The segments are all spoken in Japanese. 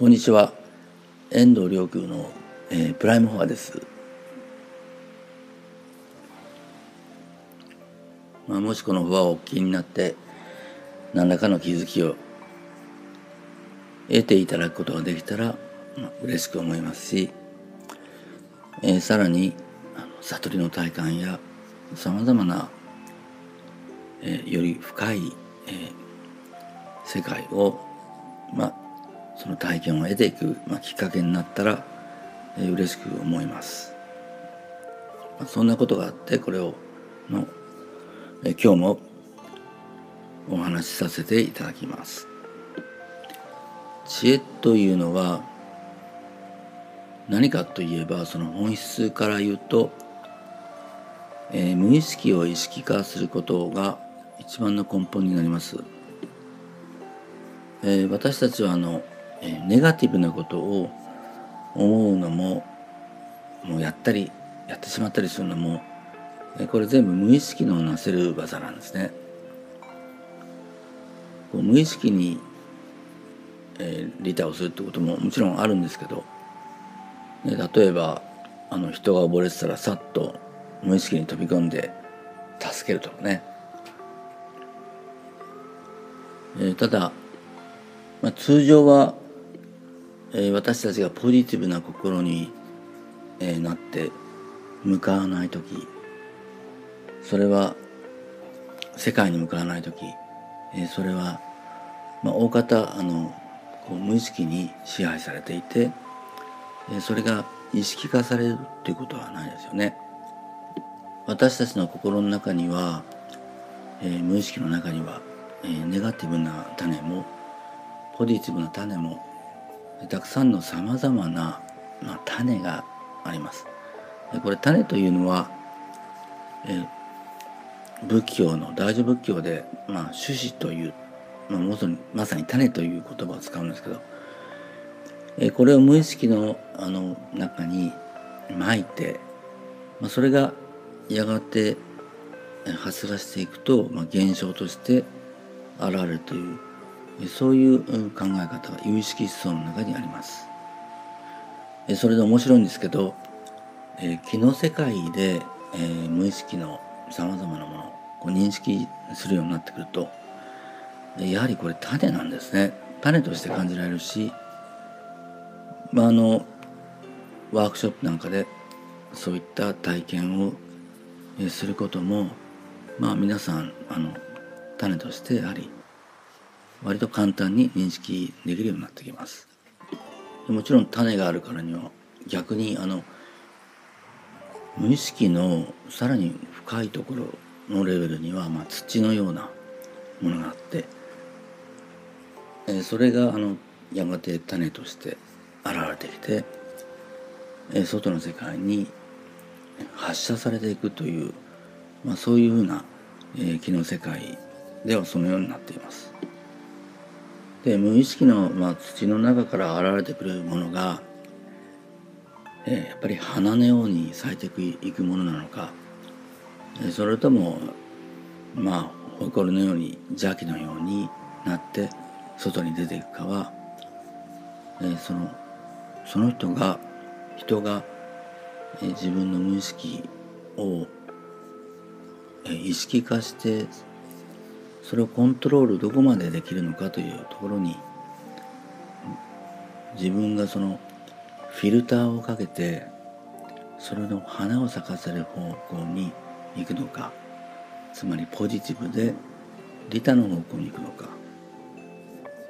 こんにちは。遠藤良空の、えー、プライムフォアです、まあ、もしこのフォアをお聞きになって何らかの気づきを得ていただくことができたら、まあ、嬉しく思いますし、えー、さらに悟りの体感やさまざまな、えー、より深い、えー、世界を、まあ、その体験を得ていく、まあ、きっかけになったら、えー、嬉しく思います、まあ、そんなことがあってこれをの、えー、今日もお話しさせていただきます。知恵というのは何かといえばその本質から言うと、えー、無意識を意識化することが一番の根本になります、えー、私たちはあのネガティブなことを思うのももうやったりやってしまったりするのもこれ全部無意識のなせる技なんですね。こう無意識に、えー、利他をするってことももちろんあるんですけど、ね、例えばあの人が溺れてたらさっと無意識に飛び込んで助けるとかね、えー、ただ、まあ、通常はえ私たちがポジティブな心に、えなって向かわない時それは世界に向かわない時、えそれは、まあ、大方あのこう無意識に支配されていて、えそれが意識化されるっていうことはないですよね。私たちの心の中には、えー、無意識の中には、えー、ネガティブな種もポジティブな種もたくさんのさまざまな、ま、種があります。これ種というのは、え仏教の大乗仏教で、まあ、種子という、まあ、まさに種という言葉を使うんですけど、えこれを無意識のあの中にまいて、まあ、それがやがて発芽していくと、まあ、現象として現れるというそういう考え方が有意識思想の中にあります。それで面白いんですけど気の世界で無意識のさまざまなものを認識するようになってくるとやはりこれ種なんですね。種として感じられるし、まあ、あのワークショップなんかでそういった体験をすることもまあ皆さんあの種としてやはり割と簡単に認識できるようになってきますもちろん種があるからには逆にあの無意識のさらに深いところのレベルには、まあ、土のようなものがあって、えそれがあのやがて種として現れてきて、え外の世界に発射されていくという、まあ、そういうふうな、え気の世界ではそのようになっています。で無意識の、まあ、土の中から現れてくるものが、えー、やっぱり花のように咲いていくものなのか、えー、それともまあ埃のように邪気のようになって外に出ていくかは、えー、そのその人が人が、えー、自分の無意識を、えー、意識化してそれをコントロールどこまでできるのかというところに自分がそのフィルターをかけてそれの花を咲かせる方向に行くのかつまりポジティブで利他の方向に行くのか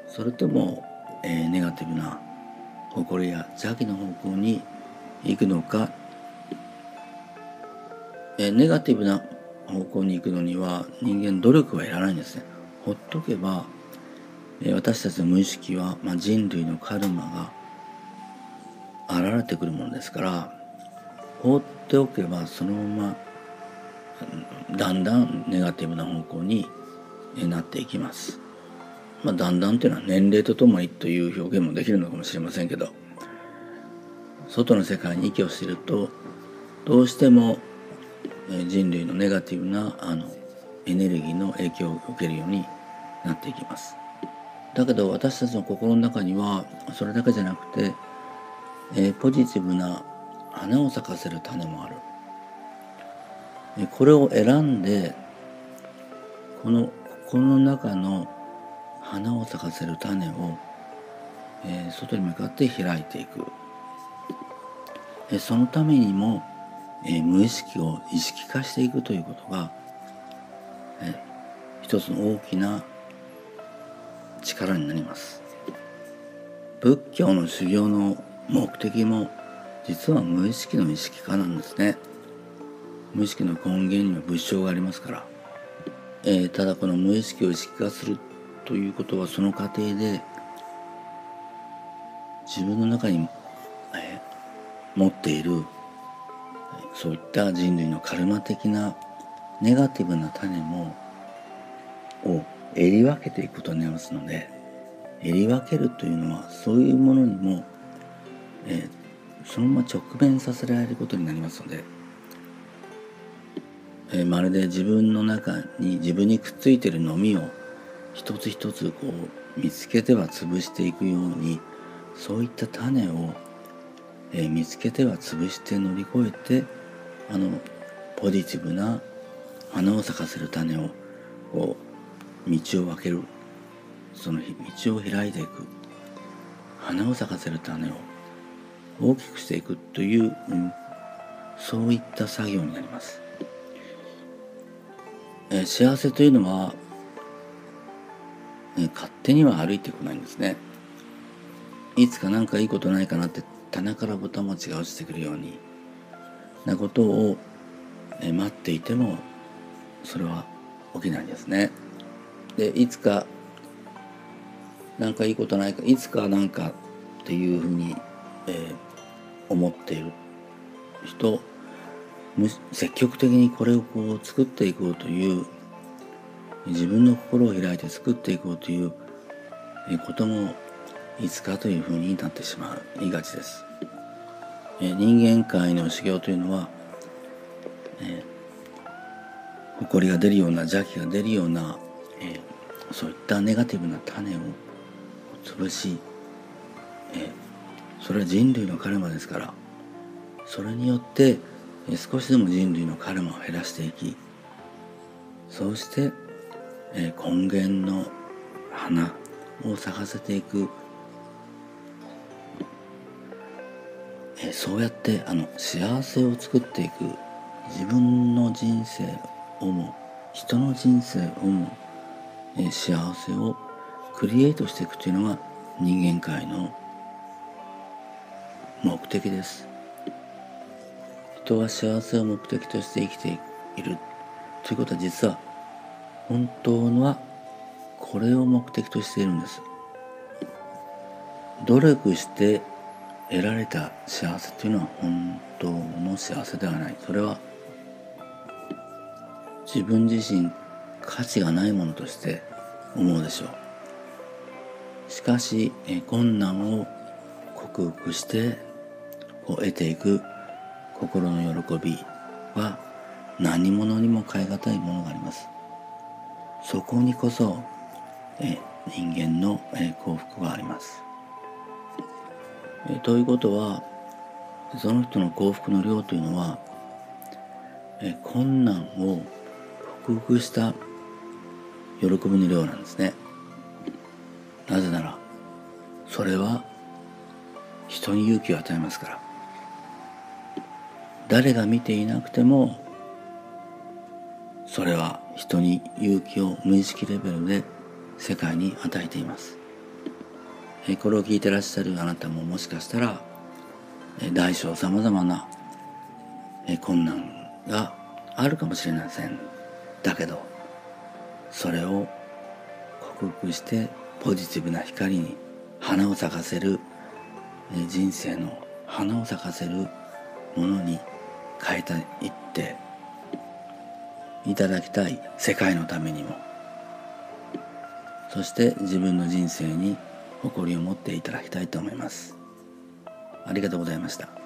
それとも、えー、ネガティブな誇りや邪気の方向に行くのか、えー、ネガティブな方向に行くのには人間努力はいらないんですね。ほっとけば、私たちの無意識は、まあ、人類のカルマが現れてくるものですから放っておけばそのままだんだんネガティブな方向になっていきます。まあ、だんだんというのは年齢とともにという表現もできるのかもしれませんけど外の世界に息をしているとどうしても人類のネガティブなあのエネルギーの影響を受けるようになっていきます。だけど私たちの心の中にはそれだけじゃなくて、えー、ポジティブな花を咲かせる種もある、え、これを選んでこの心の中の花を咲かせる種を、えー、外に向かって開いていく、えそのためにも、え無意識を意識化していくということが、え一つの大きな力になります。仏教の修行の目的も実は無意識の意識化なんですね。無意識の根源には仏性がありますから、えー、ただこの無意識を意識化するということはその過程で自分の中に、えー、持っているそういった人類のカルマ的なネガティブな種もをえり分けていくことになりますのでえり分けるというのはそういうものにも、えー、そのまま直面させられることになりますので、えー、まるで自分の中に自分にくっついてるのみを一つ一つこう見つけては潰していくようにそういった種を、えー、見つけては潰して乗り越えてあのポジティブな花を咲かせる種をこう道を分ける。その道を開いていく。花を咲かせる種を大きくしていくという、うん、そういった作業になります、え幸せというのは、え勝手には歩いてこないんですね。いつか何かいいことないかなって棚からぼた餅が落ちてくるようになことを、え待っていてもそれは起きないんですね。でいつか何かいいことないかいつか何かっていうふうに、えー、思っている人積極的にこれをこう作っていこうという自分の心を開いて作っていこうということもいつかというふうになってしまういがちです。え人間界の修行というのは、えー、誇りが出るような邪気が出るようなえー、そういったネガティブな種を潰し、えー、それは人類のカルマですからそれによって、えー、少しでも人類のカルマを減らしていきそうして、え、根源の花を咲かせていく、ー、そうやってあの幸せを作っていく自分の人生をも人の人生をもえ幸せをクリエイトしていくというのが人間界の目的です。人は幸せを目的として生きているということは実は本当はこれを目的としているんです。努力して得られた幸せというのは本当の幸せではない。それは自分自身価値がないものとして思うでしょう。しかし困難を克服して得ていく心の喜びは何者にも代え難いものがあります。そこにこそえ人間の幸福があります。えということはその人の幸福の量というのはえ困難を克服した喜びの量なんですね。なぜならそれは人に勇気を与えますから。誰が見ていなくてもそれは人に勇気を無意識レベルで世界に与えています。これを聞いてらっしゃるあなたももしかしたら大小さまざまな困難があるかもしれません。だけどそれを克服してポジティブな光に花を咲かせる人生の花を咲かせるものに変えていっていただきたい世界のためにも。そして自分の人生に誇りを持っていただきたいと思います。ありがとうございました。